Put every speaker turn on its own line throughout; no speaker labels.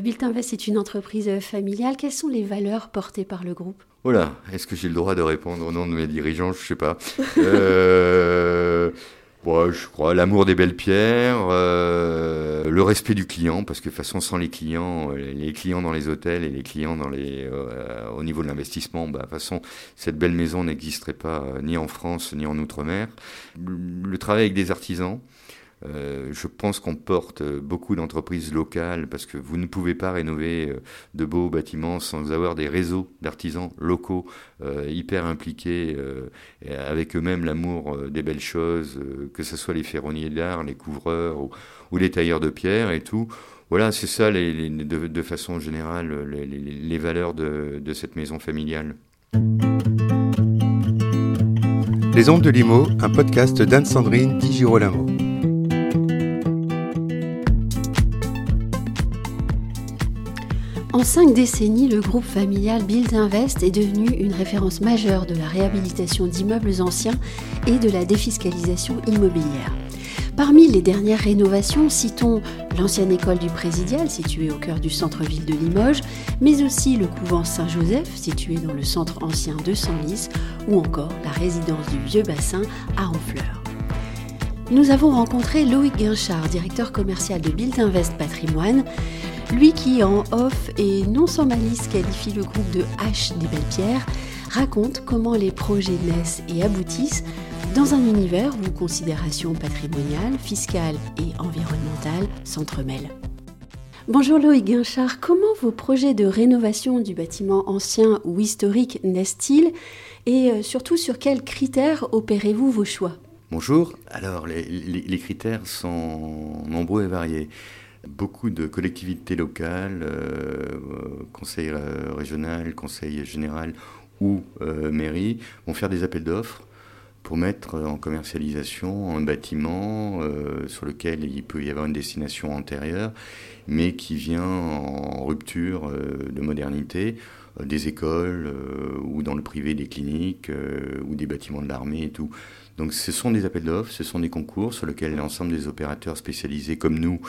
Biltinvest est une entreprise familiale. Quelles sont les valeurs portées par le groupe?
Voilà, est-ce que j'ai le droit de répondre au nom de mes dirigeants? Je ne sais pas. euh... je crois l'amour des belles pierres, euh, le respect du client, parce que de toute façon, sans les clients, euh, les clients dans les hôtels et les clients au niveau de l'investissement, bah, de toute façon, cette belle maison n'existerait pas ni en France ni en Outre-mer. Le travail avec des artisans, euh, je pense qu'on porte beaucoup d'entreprises locales parce que vous ne pouvez pas rénover euh, de beaux bâtiments sans avoir des réseaux d'artisans locaux euh, hyper impliqués avec eux-mêmes l'amour des belles choses, que ce soit les ferronniers d'art, les couvreurs ou, les tailleurs de pierre et tout. Voilà, c'est ça de, façon générale les, valeurs de, cette maison familiale.
Les Ondes de Limo, un podcast d'Anne-Sandrine Di Girolamo.
En cinq décennies, le groupe familial Build Invest est devenu une référence majeure de la réhabilitation d'immeubles anciens et de la défiscalisation immobilière. Parmi les dernières rénovations, citons l'ancienne école du Présidial, située au cœur du centre-ville de Limoges, mais aussi le couvent Saint-Joseph, situé dans le centre ancien de Senlis, ou encore la résidence du Vieux Bassin à Honfleur. Nous avons rencontré Loïc Guinchard, directeur commercial de Build Invest Patrimoine, lui qui, en off et non sans malice, qualifie le groupe de H des Belles Pierres, raconte comment les projets naissent et aboutissent dans un univers où considérations patrimoniales, fiscales et environnementales s'entremêlent. Bonjour Loïc Guinchard, comment vos projets de rénovation du bâtiment ancien ou historique naissent-ils et euh, surtout sur quels critères opérez-vous vos choix?
Bonjour, alors les, critères sont nombreux et variés. Beaucoup de collectivités locales, euh, conseil euh, régional, conseil général ou euh, mairie vont faire des appels d'offres pour mettre en commercialisation un bâtiment sur lequel il peut y avoir une destination antérieure, mais qui vient en rupture de modernité, des écoles ou dans le privé des cliniques ou des bâtiments de l'armée et tout. Donc ce sont des appels d'offres, ce sont des concours sur lesquels l'ensemble des opérateurs spécialisés comme nous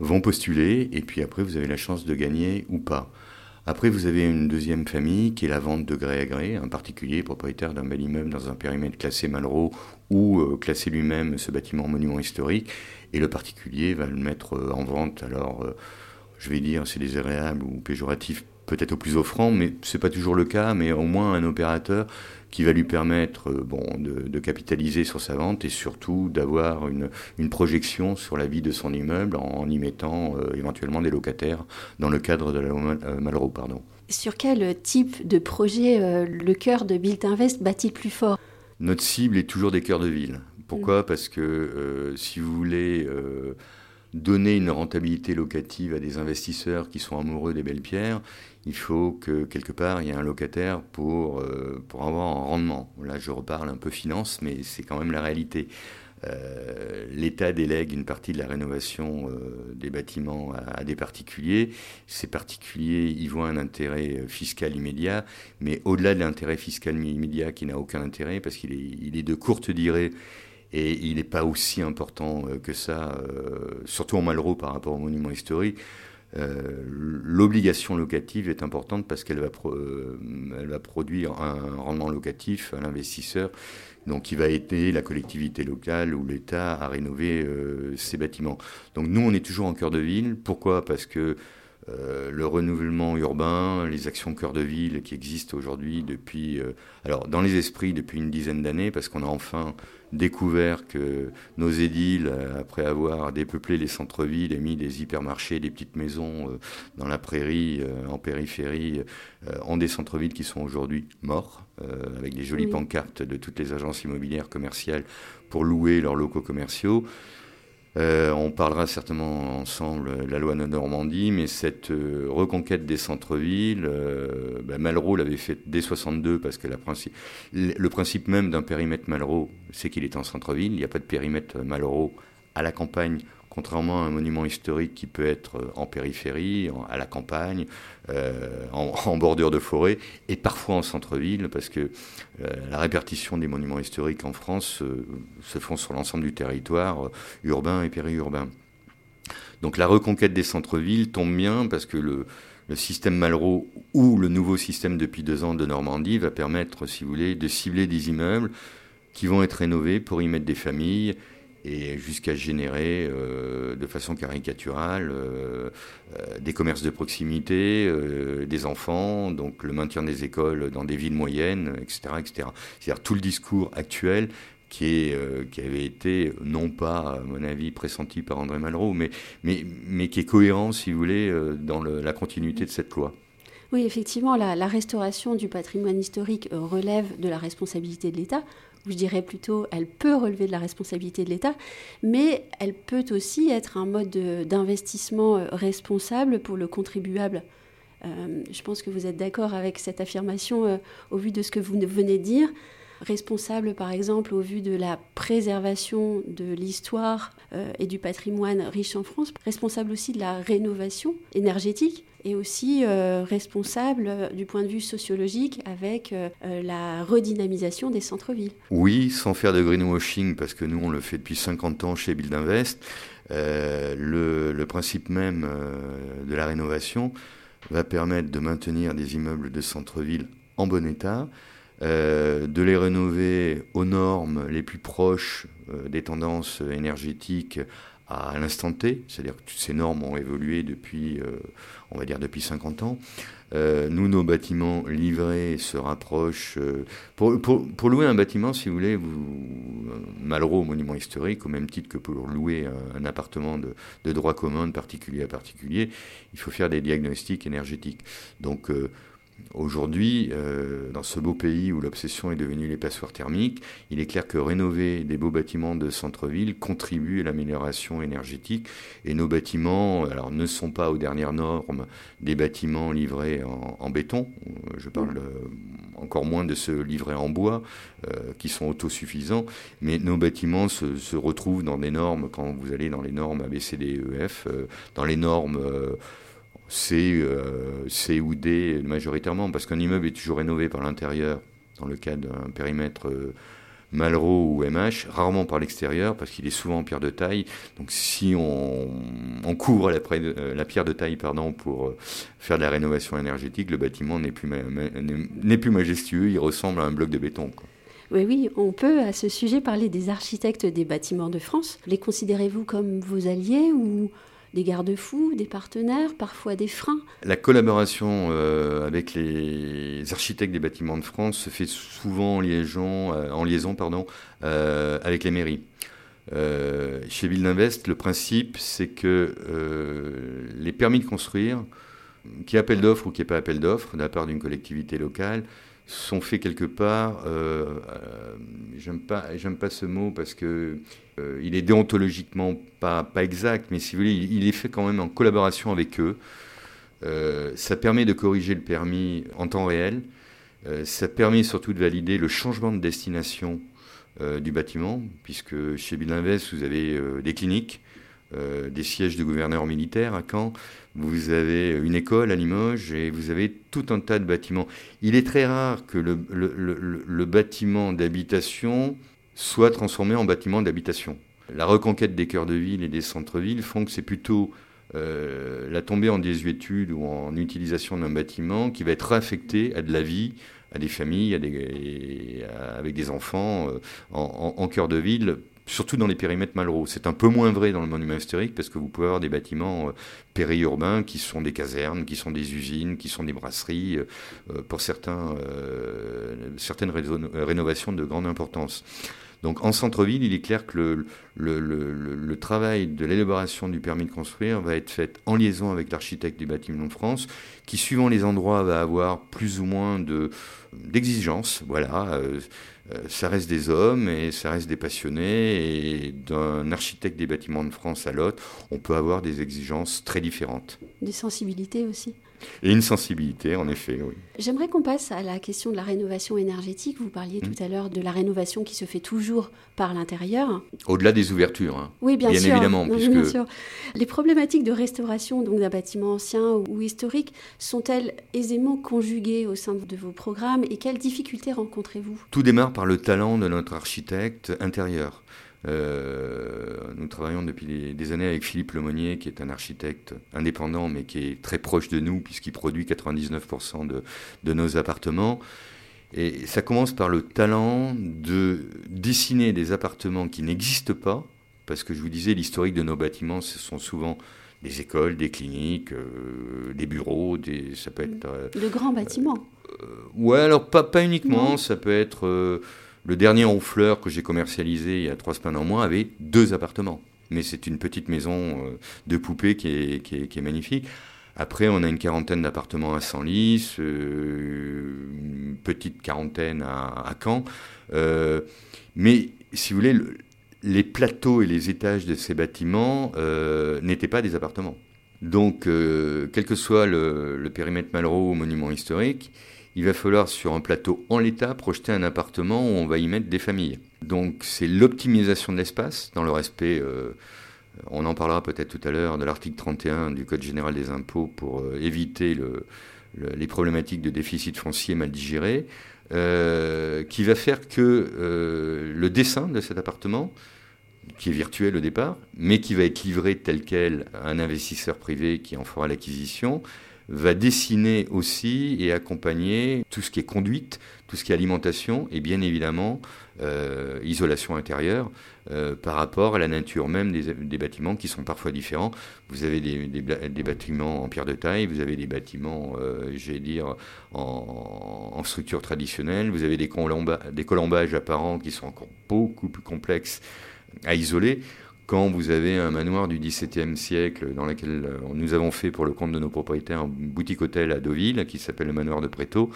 vont postuler, et puis après, vous avez la chance de gagner ou pas. Après, vous avez une deuxième famille qui est la vente de gré à gré, un particulier propriétaire d'un bel immeuble dans un périmètre classé Malraux ou euh, classé lui-même ce bâtiment monument historique, et le particulier va le mettre euh, en vente. Alors, euh, je vais dire, c'est désagréable ou péjoratif, peut-être au plus offrant, mais c'est pas toujours le cas, mais au moins un opérateur qui va lui permettre euh, bon, de, capitaliser sur sa vente et surtout d'avoir une, une, projection sur la vie de son immeuble en, y mettant euh, éventuellement des locataires dans le cadre de la loi euh, Malraux. Pardon.
Sur quel type de projet le cœur de Build Invest bat-il plus fort?
Notre cible est toujours des cœurs de ville. Pourquoi? Mm. Parce que si vous voulez donner une rentabilité locative à des investisseurs qui sont amoureux des belles pierres, il faut que quelque part il y ait un locataire pour, euh, pour avoir un rendement. Là, je reparle un peu finance, mais c'est quand même la réalité. Euh, L'État délègue une partie de la rénovation euh, des bâtiments à, des particuliers. Ces particuliers y voient un intérêt fiscal immédiat, mais au-delà de l'intérêt fiscal immédiat qui n'a aucun intérêt parce qu'il est, de courte durée et il n'est pas aussi important que ça, surtout en Malraux par rapport au monument historique. Euh, l'obligation locative est importante parce qu'elle va, euh, produire un rendement locatif à l'investisseur, donc qui va aider la collectivité locale ou l'État à rénover euh, ces bâtiments. Donc nous, on est toujours en cœur de ville. Pourquoi? Parce que le renouvellement urbain, les actions cœur de ville qui existent aujourd'hui depuis, alors dans les esprits depuis une dizaine d'années, parce qu'on a enfin découvert que nos édiles, après avoir dépeuplé les centres-villes et mis des hypermarchés, des petites maisons euh, dans la prairie, euh, en périphérie, euh, ont des centres-villes qui sont aujourd'hui morts, avec des jolies pancartes de toutes les agences immobilières commerciales pour louer leurs locaux commerciaux. Euh, on parlera certainement ensemble de la loi de Normandie, mais cette euh, reconquête des centres-villes, euh, ben, Malraux l'avait fait dès 62 parce que le principe même d'un périmètre Malraux, c'est qu'il est en centre-ville. Il n'y a pas de périmètre Malraux à la campagne contrairement à un monument historique qui peut être euh, en périphérie, à la campagne, euh, en, bordure de forêt, et parfois en centre-ville, parce que euh, la répartition des monuments historiques en France se font sur l'ensemble du territoire urbain et périurbain. Donc la reconquête des centres-villes tombe bien parce que le, le système Malraux ou le nouveau système depuis deux ans de Normandie va permettre, si vous voulez, de cibler des immeubles qui vont être rénovés pour y mettre des familles et jusqu'à générer euh, de façon caricaturale euh, euh, des commerces de proximité, des enfants, donc le maintien des écoles dans des villes moyennes, etc. etc. C'est-à-dire tout le discours actuel qui, avait été, non pas, à mon avis, pressenti par André Malraux, mais, qui est cohérent, si vous voulez, dans la continuité de cette loi.
Oui, effectivement, la, restauration du patrimoine historique relève de la responsabilité de l'État je dirais plutôt, elle peut relever de la responsabilité de l'État, mais elle peut aussi être un mode d'investissement euh, responsable pour le contribuable. Euh, je pense que vous êtes d'accord avec cette affirmation euh, au vu de ce que vous venez de dire responsable par exemple au vu de la préservation de l'histoire et du patrimoine riche en France, responsable aussi de la rénovation énergétique et aussi euh, responsable euh, du point de vue sociologique avec euh, la redynamisation des centres-villes.
Oui, sans faire de greenwashing, parce que nous on le fait depuis 50 ans chez Build Invest, le, le, principe même de la rénovation va permettre de maintenir des immeubles de centre-ville en bon état, de les rénover aux normes les plus proches des tendances énergétiques à l'instant T, c'est-à-dire que ces normes ont évolué depuis, euh, on va dire, depuis 50 ans. Euh, nous, nos bâtiments livrés se rapprochent. Euh, pour, louer un bâtiment, si vous voulez, vous, Malraux, monument historique, au même titre que pour louer un, appartement de, de, droit commun, de particulier à particulier, il faut faire des diagnostics énergétiques. Donc, Aujourd'hui, euh, dans ce beau pays où l'obsession est devenue les passoires thermiques, il est clair que rénover des beaux bâtiments de centre-ville contribue à l'amélioration énergétique. Et nos bâtiments, alors, ne sont pas aux dernières normes des bâtiments livrés en, béton. Euh, je parle euh, encore moins de ceux livrés en bois, qui sont autosuffisants. Mais nos bâtiments se, se, retrouvent dans des normes, quand vous allez dans les normes ABCDEF, dans les normes C, euh, ou D majoritairement, parce qu'un immeuble est toujours rénové par l'intérieur, dans le cas d'un périmètre euh, Malraux ou MH, rarement par l'extérieur, parce qu'il est souvent en pierre de taille. Donc si on, couvre la, euh, la, pierre de taille pardon, pour faire de la rénovation énergétique, le bâtiment n'est plus, n'est plus majestueux, il ressemble à un bloc de béton.
Oui, oui, on peut à ce sujet parler des architectes des bâtiments de France. Les considérez-vous comme vos alliés ou des garde-fous, des partenaires, parfois des freins.
La collaboration euh, avec les architectes des bâtiments de France se fait souvent en liaison, euh, en liaison pardon, euh, avec les mairies. chez Ville d'Invest, le principe, c'est que les permis de construire, qui appel d'offres ou qui n'y pas appel d'offres de la part d'une collectivité locale, sont faits quelque part, euh, euh, j'aime pas, ce mot parce que euh, il est déontologiquement pas, pas exact, mais si vous voulez, il, est fait quand même en collaboration avec eux. ça permet de corriger le permis en temps réel. ça permet surtout de valider le changement de destination du bâtiment, puisque chez Bilinvest, vous avez des cliniques, euh, des sièges de gouverneurs militaires à Caen, vous avez une école à Limoges et vous avez tout un tas de bâtiments. Il est très rare que le, bâtiment d'habitation soit transformé en bâtiment d'habitation. La reconquête des cœurs de ville et des centres-villes font que c'est plutôt euh, la tombée en désuétude ou en utilisation d'un bâtiment qui va être affecté à de la vie, à des familles, à des, avec des enfants euh, en, en, cœur de ville surtout dans les périmètres Malraux. C'est un peu moins vrai dans le monument historique parce que vous pouvez avoir des bâtiments euh, périurbains qui sont des casernes, qui sont des usines, qui sont des brasseries, euh, euh, pour certaines rénovations de grande importance. Donc en centre-ville, il est clair que le, travail de l'élaboration du permis de construire va être fait en liaison avec l'architecte du bâtiment de France, qui suivant les endroits va avoir plus ou moins d'exigences. voilà, euh, euh, ça reste des hommes et ça reste des passionnés. Et d'un architecte des bâtiments de France à l'autre, on peut avoir des exigences très différentes.
Des sensibilités aussi.
Et une sensibilité, en effet, oui.
J'aimerais qu'on passe à la question de la rénovation énergétique. Vous parliez tout mm. à l'heure de la rénovation qui se fait toujours par l'intérieur.
Au-delà des ouvertures. Hein.
Oui, bien,
bien évidemment.
bien sûr. Les problématiques de restauration d'un bâtiment ancien ou historique sont-elles aisément conjuguées au sein de vos programmes et quelles difficultés rencontrez-vous?
Tout démarre par le talent de notre architecte intérieur. Nous travaillons depuis des, années avec Philippe Lemonnier, qui est un architecte indépendant, mais qui est très proche de nous, puisqu'il produit 99% de, de, nos appartements. Et ça commence par le talent de dessiner des appartements qui n'existent pas, parce que je vous disais, l'historique de nos bâtiments, ce sont souvent des écoles, des cliniques, euh, des bureaux, des, ça peut être...
Euh, de grands bâtiments.
Euh, ouais, alors pas, pas uniquement, ça peut être... le dernier Honfleur que j'ai commercialisé il y a trois semaines en moins avait deux appartements. Mais c'est une petite maison de poupée qui est, magnifique. Après, on a une quarantaine d'appartements à Senlis, une petite quarantaine à, Caen. mais si vous voulez, les plateaux et les étages de ces bâtiments euh, n'étaient pas des appartements. Donc, euh, quel que soit le, périmètre Malraux ou monument historique, il va falloir sur un plateau en l'état projeter un appartement où on va y mettre des familles. Donc, c'est l'optimisation de l'espace dans le respect, euh, on en parlera peut-être tout à l'heure, de l'article 31 du Code général des impôts pour éviter les problématiques de déficit foncier mal digéré. Euh, qui va faire que euh, le dessin de cet appartement, qui est virtuel au départ, mais qui va être livré tel quel à un investisseur privé qui en fera l'acquisition, va dessiner aussi et accompagner tout ce qui est conduite, tout ce qui est alimentation et bien évidemment euh, isolation intérieure euh, par rapport à la nature même des, bâtiments qui sont parfois différents. Vous avez des, bâtiments en pierre de taille, vous avez des bâtiments, euh, j'allais dire, en, structure traditionnelle, vous avez des, des colombages apparents qui sont encore beaucoup plus complexes à isoler quand vous avez un manoir du XVIIe siècle dans lequel euh, nous avons fait pour le compte de nos propriétaires un boutique-hôtel à Deauville qui s'appelle le manoir de Préto,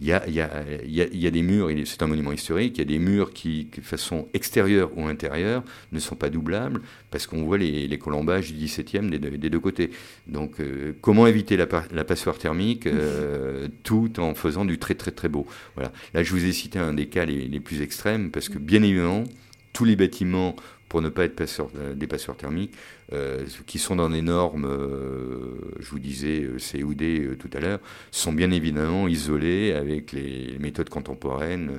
il y a, des murs, c'est un monument historique, il y a des murs qui, de façon extérieure ou intérieure, ne sont pas doublables parce qu'on voit les, colombages du XVIIe des, des, deux côtés. Donc euh, comment éviter la, passoire thermique euh, tout en faisant du très très très beau Voilà. Là je vous ai cité un des cas les plus extrêmes parce que bien évidemment, tous les bâtiments pour ne pas être euh, des passeurs thermiques, euh, qui sont dans des normes, euh, je vous disais COD tout à l'heure, sont bien évidemment isolés avec les méthodes contemporaines,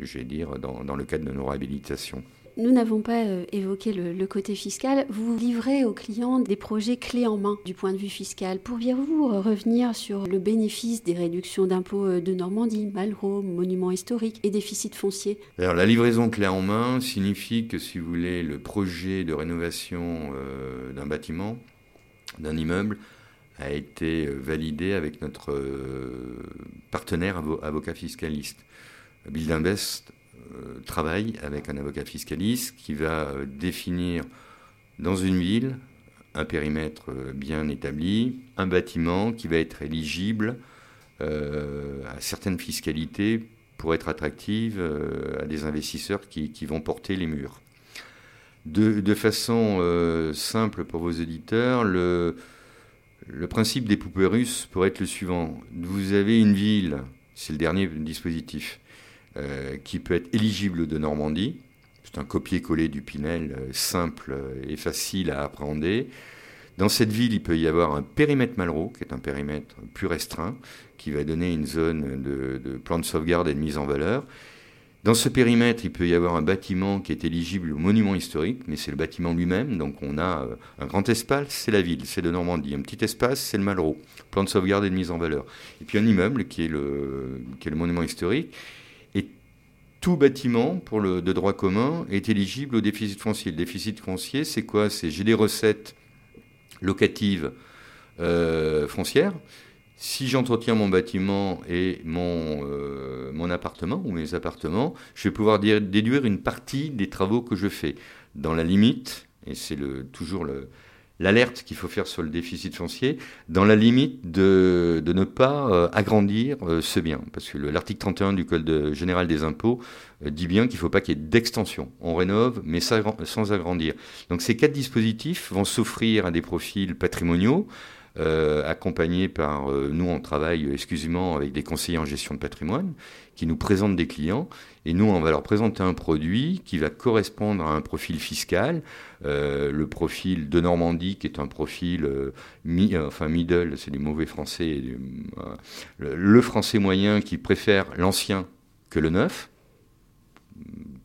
je vais dire, dans, dans le cadre de nos réhabilitations.
Nous n'avons pas euh, évoqué le, côté fiscal. Vous livrez aux clients des projets clés en main du point de vue fiscal. Pourriez-vous revenir sur le bénéfice des réductions d'impôts euh, de Normandie, Malraux, monuments historiques et déficit foncier
Alors la livraison clé en main signifie que si vous voulez le projet de rénovation euh, d'un bâtiment, d'un immeuble, a été validé avec notre partenaire avocat fiscaliste. Bill Invest euh, travaille avec un avocat fiscaliste qui va euh, définir dans une ville un périmètre euh, bien établi, un bâtiment qui va être éligible à certaines fiscalités pour être attractive à des investisseurs qui, vont porter les murs. De, façon simple pour vos auditeurs, le, principe des poupées russes pourrait être le suivant. Vous avez une ville, c'est le dernier dispositif, euh, qui peut être éligible de Normandie. C'est un copier-coller du Pinel euh, simple et facile à appréhender. Dans cette ville, il peut y avoir un périmètre Malraux, qui est un périmètre plus restreint, qui va donner une zone de, plan de sauvegarde et de mise en valeur. Dans ce périmètre, il peut y avoir un bâtiment qui est éligible au monument historique, mais c'est le bâtiment lui-même. Donc on a euh, un grand espace, c'est la ville, c'est de Normandie. Un petit espace, c'est le Malraux, plan de sauvegarde et de mise en valeur. Et puis un immeuble qui est le, qui est le monument historique tout bâtiment pour le, de droit commun est éligible au déficit foncier. Le déficit foncier, c'est quoi? C'est j'ai des recettes locatives euh, foncières. Si j'entretiens mon bâtiment et mon, euh, mon appartement ou mes appartements, je vais pouvoir déduire une partie des travaux que je fais dans la limite, et c'est le, toujours le, l'alerte qu'il faut faire sur le déficit foncier, dans la limite de, ne pas euh, agrandir euh, ce bien. Parce que l'article 31 du Code général des impôts euh, dit bien qu'il ne faut pas qu'il y ait d'extension. On rénove, mais sans agrandir. Donc ces quatre dispositifs vont s'offrir à des profils patrimoniaux euh, accompagnés par, euh, nous on travaille exclusivement avec des conseillers en gestion de patrimoine qui nous présentent des clients et nous on va leur présenter un produit qui va correspondre à un profil fiscal, euh, le profil de Normandie qui est un profil enfin middle, c'est du mauvais français, le français moyen qui préfère l'ancien que le neuf.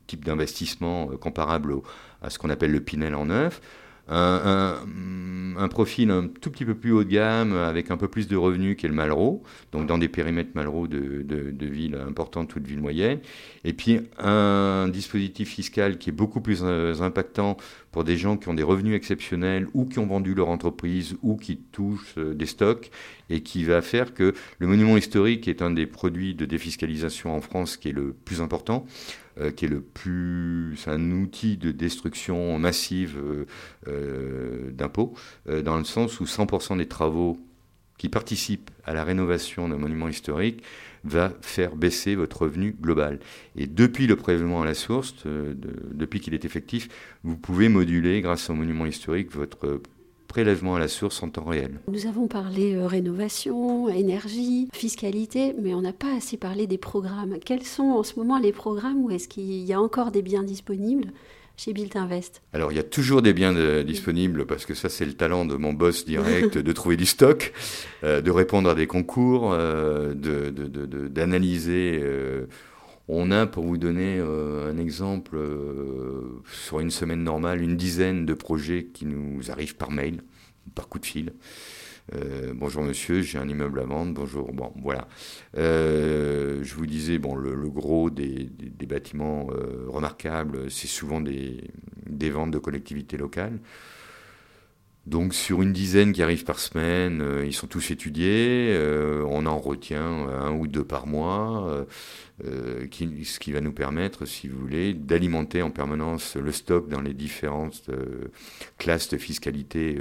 Type d'investissement comparable à ce qu'on appelle le Pinel en neuf un, profil un tout petit peu plus haut de gamme, avec un peu plus de revenus qu'est le Malraux, donc dans des périmètres Malraux de, de, villes importantes ou de villes moyennes, et puis un dispositif fiscal qui est beaucoup plus euh, impactant pour des gens qui ont des revenus exceptionnels ou qui ont vendu leur entreprise ou qui touchent euh, des stocks et qui va faire que le monument historique est un des produits de défiscalisation en France qui est le plus important, euh, qui est le plus, un outil de destruction massive euh, euh, d'impôts, dans le sens où 100% des travaux qui participent à la rénovation d'un monument historique va faire baisser votre revenu global. Et depuis le prélèvement à la source, depuis qu'il est effectif, vous pouvez moduler, grâce au monument historique, votre prélèvement à la source en temps réel.
Nous avons parlé euh, rénovation, énergie, fiscalité, mais on n'a pas assez parlé des programmes. Quels sont en ce moment les programmes où est-ce qu'il y a encore des biens disponibles chez Built Invest?
Alors, il y a toujours des biens euh, disponibles parce que ça, c'est le talent de mon boss direct de trouver du stock, euh, de répondre à des concours, d'analyser. De, on a, pour vous donner un exemple, sur une semaine normale, une dizaine de projets qui nous arrivent par mail par coup de fil. Euh, bonjour monsieur, j'ai un immeuble à vendre. Bonjour. Bon, voilà. Euh, je vous disais, bon, le, gros des, bâtiments euh, remarquables, c'est souvent des, ventes de collectivités locales. Donc sur une dizaine qui arrivent par semaine, euh, ils sont tous étudiés, euh, on en retient un ou deux par mois, euh, ce qui va nous permettre, si vous voulez, d'alimenter en permanence le stock dans les différentes classes de fiscalité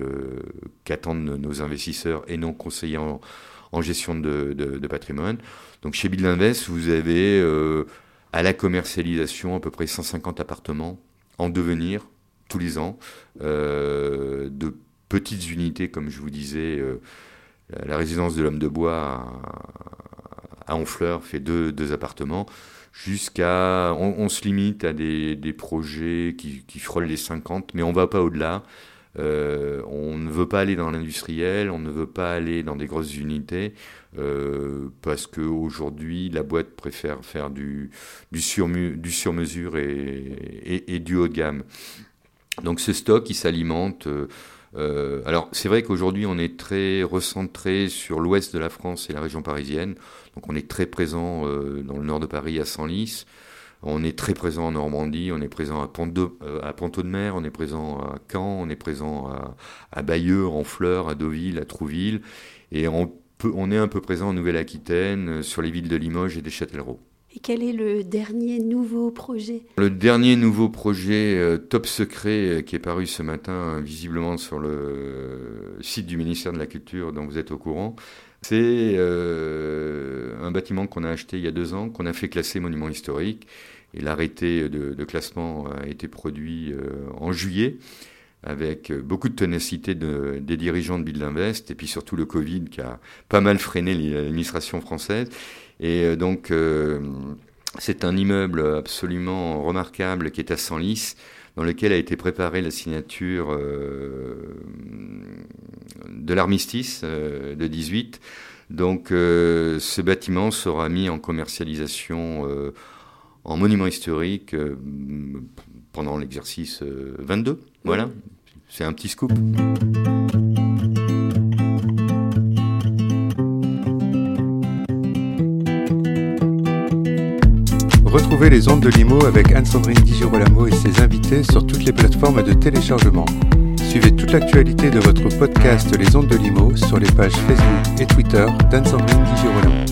qu'attendent nos investisseurs et nos conseillers en, gestion de, patrimoine. Donc chez Bill Invest, vous avez à la commercialisation à peu près 150 appartements en devenir tous les ans de petites unités, comme je vous disais, euh, la résidence de l'homme de bois à, Honfleur fait deux, appartements, jusqu'à... On, se limite à des, projets qui, frôlent les 50, mais on ne va pas au-delà. Euh, on ne veut pas aller dans l'industriel, on ne veut pas aller dans des grosses unités, euh, parce qu'aujourd'hui, la boîte préfère faire du, du, du sur-mesure et, du haut de gamme. Donc ce stock, il s'alimente alors c'est vrai qu'aujourd'hui on est très recentré sur l'ouest de la France et la région parisienne. Donc on est très présent euh, dans le nord de Paris à Senlis. On est très présent en Normandie, on est présent à, Ponto de, euh, Mer, on est présent à Caen, on est présent à, à Bayeux, en Fleurs, à Deauville, à Trouville. Et on, peut, on est un peu présent en Nouvelle-Aquitaine, sur les villes de Limoges et des Châtellerault.
Et quel est le dernier nouveau projet?
Le dernier nouveau projet euh, top secret euh, qui est paru ce matin visiblement sur le site du ministère de la Culture dont vous êtes au courant, c'est euh, un bâtiment qu'on a acheté il y a deux ans, qu'on a fait classer monument historique. Et l'arrêté de, classement a été produit en juillet avec beaucoup de ténacité des dirigeants de Invest et puis surtout le Covid qui a pas mal freiné l'administration française. Et euh, donc, euh, c'est un immeuble absolument remarquable qui est à Senlis, dans lequel a été préparée la signature euh, de l'armistice de 18. Donc, ce bâtiment sera mis en commercialisation en monument historique pendant l'exercice 22. Voilà, c'est un petit scoop.
Retrouvez les ondes de Limo avec Anne-Sandrine Di Girolamo et ses invités sur toutes les plateformes de téléchargement. Suivez toute l'actualité de votre podcast Les ondes de Limo sur les pages Facebook et Twitter d'Anne-Sandrine Di Girolamo.